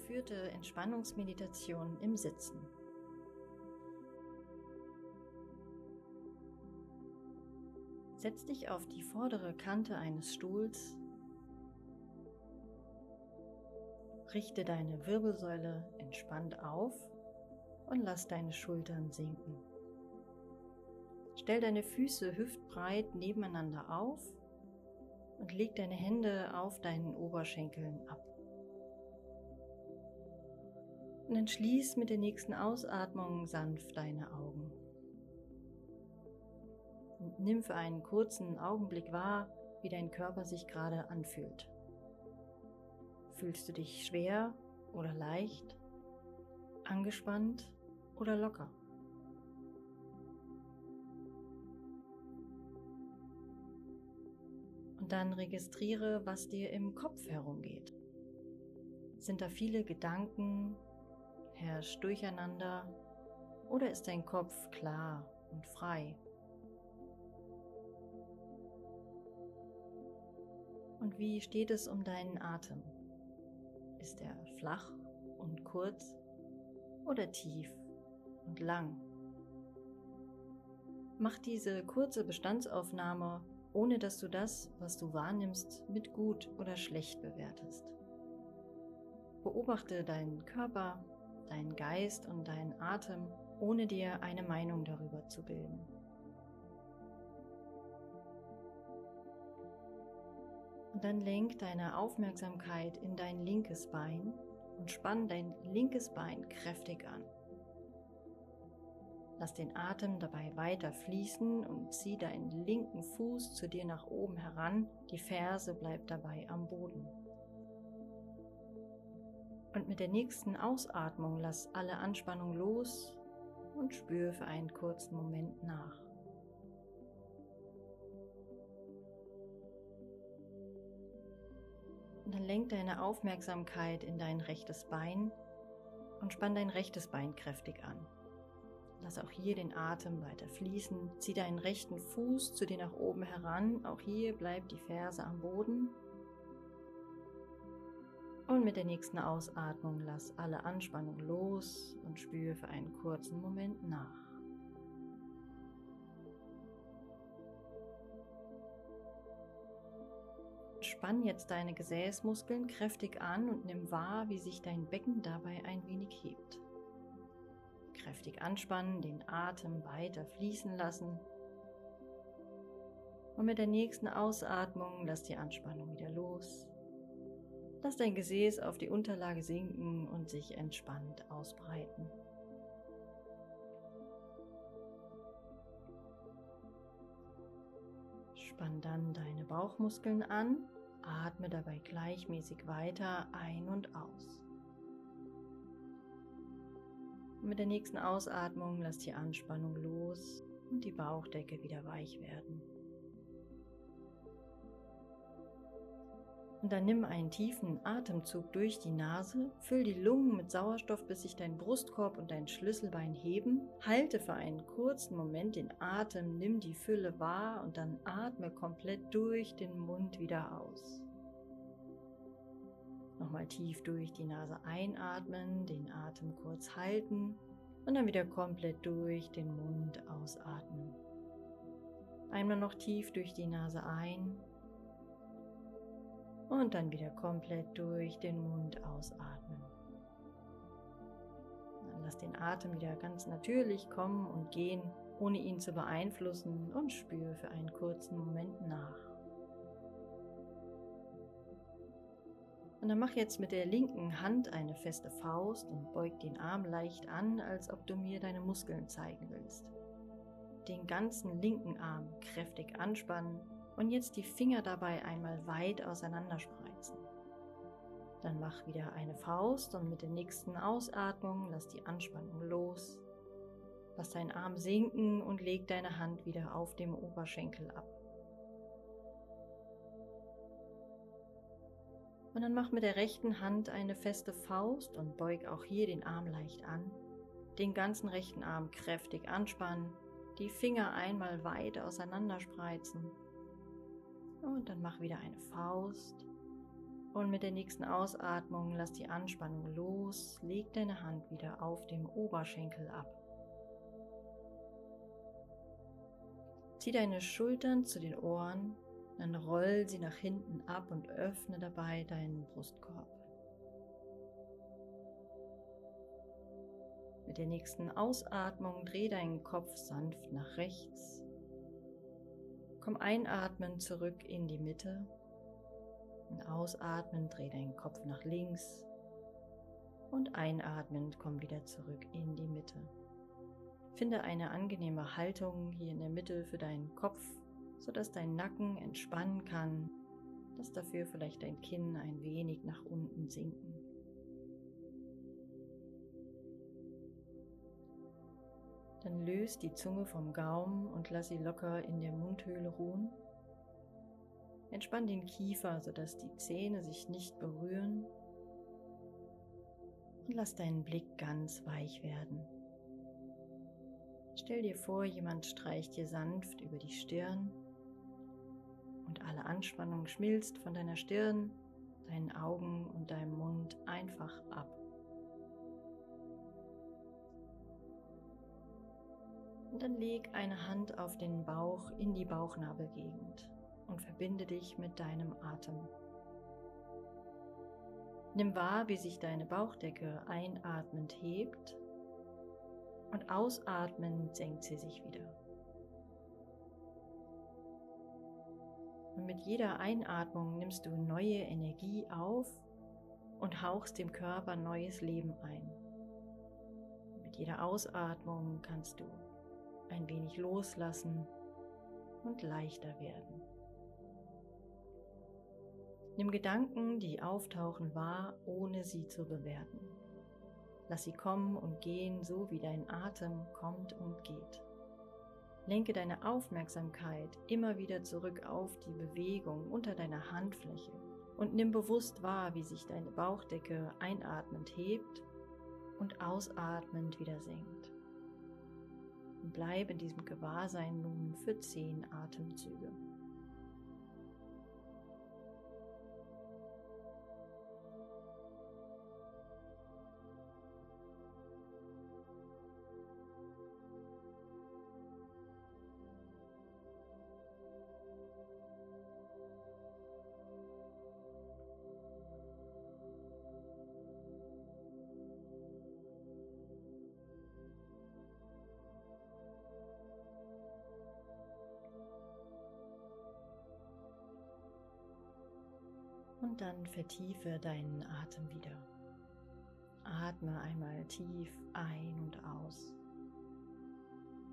geführte Entspannungsmeditation im Sitzen. Setz dich auf die vordere Kante eines Stuhls. Richte deine Wirbelsäule entspannt auf und lass deine Schultern sinken. Stell deine Füße hüftbreit nebeneinander auf und leg deine Hände auf deinen Oberschenkeln ab. Und dann schließ mit der nächsten Ausatmung sanft deine Augen. Und nimm für einen kurzen Augenblick wahr, wie dein Körper sich gerade anfühlt. Fühlst du dich schwer oder leicht, angespannt oder locker? Und dann registriere, was dir im Kopf herumgeht. Sind da viele Gedanken, herrscht Durcheinander oder ist dein Kopf klar und frei? Und wie steht es um deinen Atem? Ist er flach und kurz oder tief und lang? Mach diese kurze Bestandsaufnahme, ohne dass du das, was du wahrnimmst, mit gut oder schlecht bewertest. Beobachte deinen Körper, deinen Geist und deinen Atem, ohne dir eine Meinung darüber zu bilden. Und dann lenk deine Aufmerksamkeit in dein linkes Bein und spann dein linkes Bein kräftig an. Lass den Atem dabei weiter fließen und zieh deinen linken Fuß zu dir nach oben heran. Die Ferse bleibt dabei am Boden. Und mit der nächsten Ausatmung lass alle Anspannung los und spür für einen kurzen Moment nach. Und dann lenk deine Aufmerksamkeit in dein rechtes Bein und spann dein rechtes Bein kräftig an. Lass auch hier den Atem weiter fließen. Zieh deinen rechten Fuß zu dir nach oben heran. Auch hier bleibt die Ferse am Boden und mit der nächsten Ausatmung lass alle Anspannung los und spüre für einen kurzen Moment nach. Spann jetzt deine Gesäßmuskeln kräftig an und nimm wahr, wie sich dein Becken dabei ein wenig hebt. Kräftig anspannen, den Atem weiter fließen lassen. Und mit der nächsten Ausatmung lass die Anspannung wieder los Lass dein Gesäß auf die Unterlage sinken und sich entspannt ausbreiten. Spann dann deine Bauchmuskeln an, atme dabei gleichmäßig weiter ein und aus. Mit der nächsten Ausatmung lass die Anspannung los und die Bauchdecke wieder weich werden. Und dann nimm einen tiefen Atemzug durch die Nase, füll die Lungen mit Sauerstoff, bis sich dein Brustkorb und dein Schlüsselbein heben. Halte für einen kurzen Moment den Atem, nimm die Fülle wahr und dann atme komplett durch den Mund wieder aus. Nochmal tief durch die Nase einatmen, den Atem kurz halten und dann wieder komplett durch den Mund ausatmen. Einmal noch tief durch die Nase ein und dann wieder komplett durch den Mund ausatmen. Dann lass den Atem wieder ganz natürlich kommen und gehen, ohne ihn zu beeinflussen und spür für einen kurzen Moment nach. Und dann mach jetzt mit der linken Hand eine feste Faust und beug den Arm leicht an, als ob du mir deine Muskeln zeigen willst. Den ganzen linken Arm kräftig anspannen und jetzt die Finger dabei einmal weit auseinanderspreizen. Dann mach wieder eine Faust und mit der nächsten Ausatmung lass die Anspannung los. Lass deinen Arm sinken und leg deine Hand wieder auf dem Oberschenkel ab. Und dann mach mit der rechten Hand eine feste Faust und beug auch hier den Arm leicht an. Den ganzen rechten Arm kräftig anspannen, die Finger einmal weit auseinanderspreizen und dann mach wieder eine Faust Und mit der nächsten Ausatmung lass die Anspannung los, leg deine Hand wieder auf dem Oberschenkel ab. Zieh deine Schultern zu den Ohren, dann roll sie nach hinten ab und öffne dabei deinen Brustkorb. Mit der nächsten Ausatmung dreh deinen Kopf sanft nach rechts. Komm einatmen zurück in die Mitte und ausatmen dreh deinen Kopf nach links und einatmend komm wieder zurück in die Mitte. Finde eine angenehme Haltung hier in der Mitte für deinen Kopf, sodass dein Nacken entspannen kann, dass dafür vielleicht dein Kinn ein wenig nach unten sinken. Dann löst die Zunge vom Gaumen und lass sie locker in der Mundhöhle ruhen. Entspann den Kiefer, sodass die Zähne sich nicht berühren. Und lass deinen Blick ganz weich werden. Stell dir vor, jemand streicht dir sanft über die Stirn und alle Anspannung schmilzt von deiner Stirn, deinen Augen und deinem Mund einfach ab. Dann leg eine Hand auf den Bauch in die Bauchnabelgegend und verbinde dich mit deinem Atem. Nimm wahr, wie sich deine Bauchdecke einatmend hebt und ausatmend senkt sie sich wieder. Und mit jeder Einatmung nimmst du neue Energie auf und hauchst dem Körper neues Leben ein. Mit jeder Ausatmung kannst du ein wenig loslassen und leichter werden. Nimm Gedanken, die auftauchen, wahr, ohne sie zu bewerten. Lass sie kommen und gehen, so wie dein Atem kommt und geht. Lenke deine Aufmerksamkeit immer wieder zurück auf die Bewegung unter deiner Handfläche und nimm bewusst wahr, wie sich deine Bauchdecke einatmend hebt und ausatmend wieder senkt. Und bleib in diesem Gewahrsein nun für zehn Atemzüge. Und dann vertiefe deinen Atem wieder. Atme einmal tief ein und aus.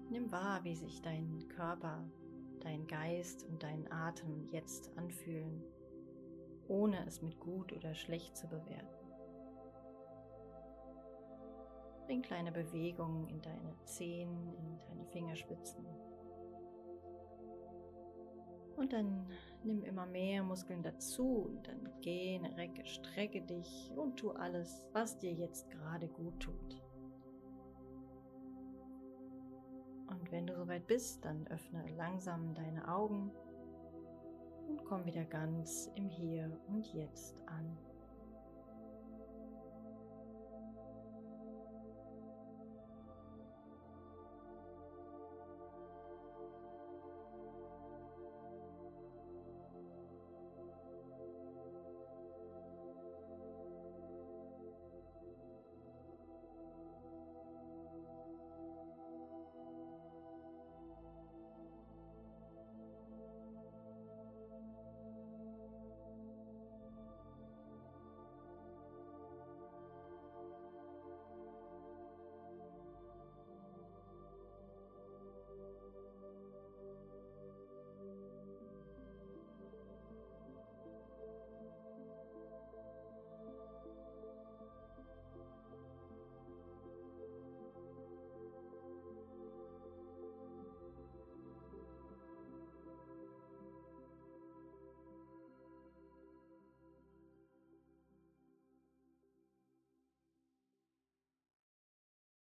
Nimm wahr, wie sich dein Körper, dein Geist und dein Atem jetzt anfühlen, ohne es mit gut oder schlecht zu bewerten. Bring kleine Bewegungen in deine Zehen, in deine Fingerspitzen. Und dann nimm immer mehr Muskeln dazu und dann gähne, recke, strecke dich und tu alles, was dir jetzt gerade gut tut. Und wenn du soweit bist, dann öffne langsam deine Augen und komm wieder ganz im Hier und Jetzt an.